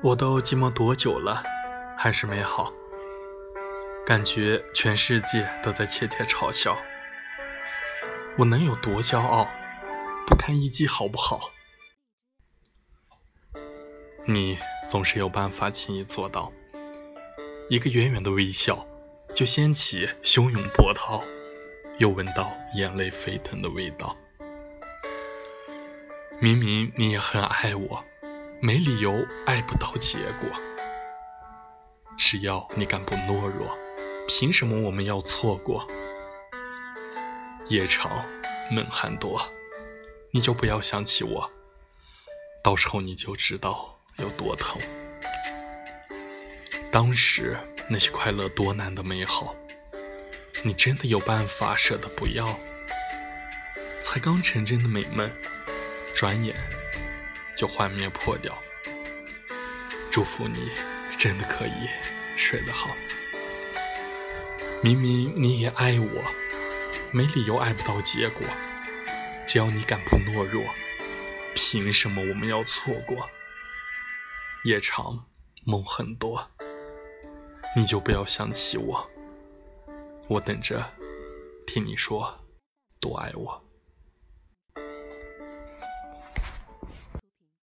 我都寂寞多久了，还是没好。感觉全世界都在窃窃嘲笑，我能有多骄傲？不堪一击，好不好？你总是有办法轻易做到，一个远远的微笑，就掀起汹涌波涛，又闻到眼泪沸腾的味道。明明你也很爱我。没理由爱不到结果，只要你敢不懦弱，凭什么我们要错过？夜长梦寒多，你就不要想起我，到时候你就知道有多疼。当时那些快乐多难的美好，你真的有办法舍得不要？才刚成真的美梦，转眼。就幻灭破掉。祝福你，真的可以睡得好。明明你也爱我，没理由爱不到结果。只要你敢不懦弱，凭什么我们要错过？夜长梦很多，你就不要想起我。我等着听你说多爱我。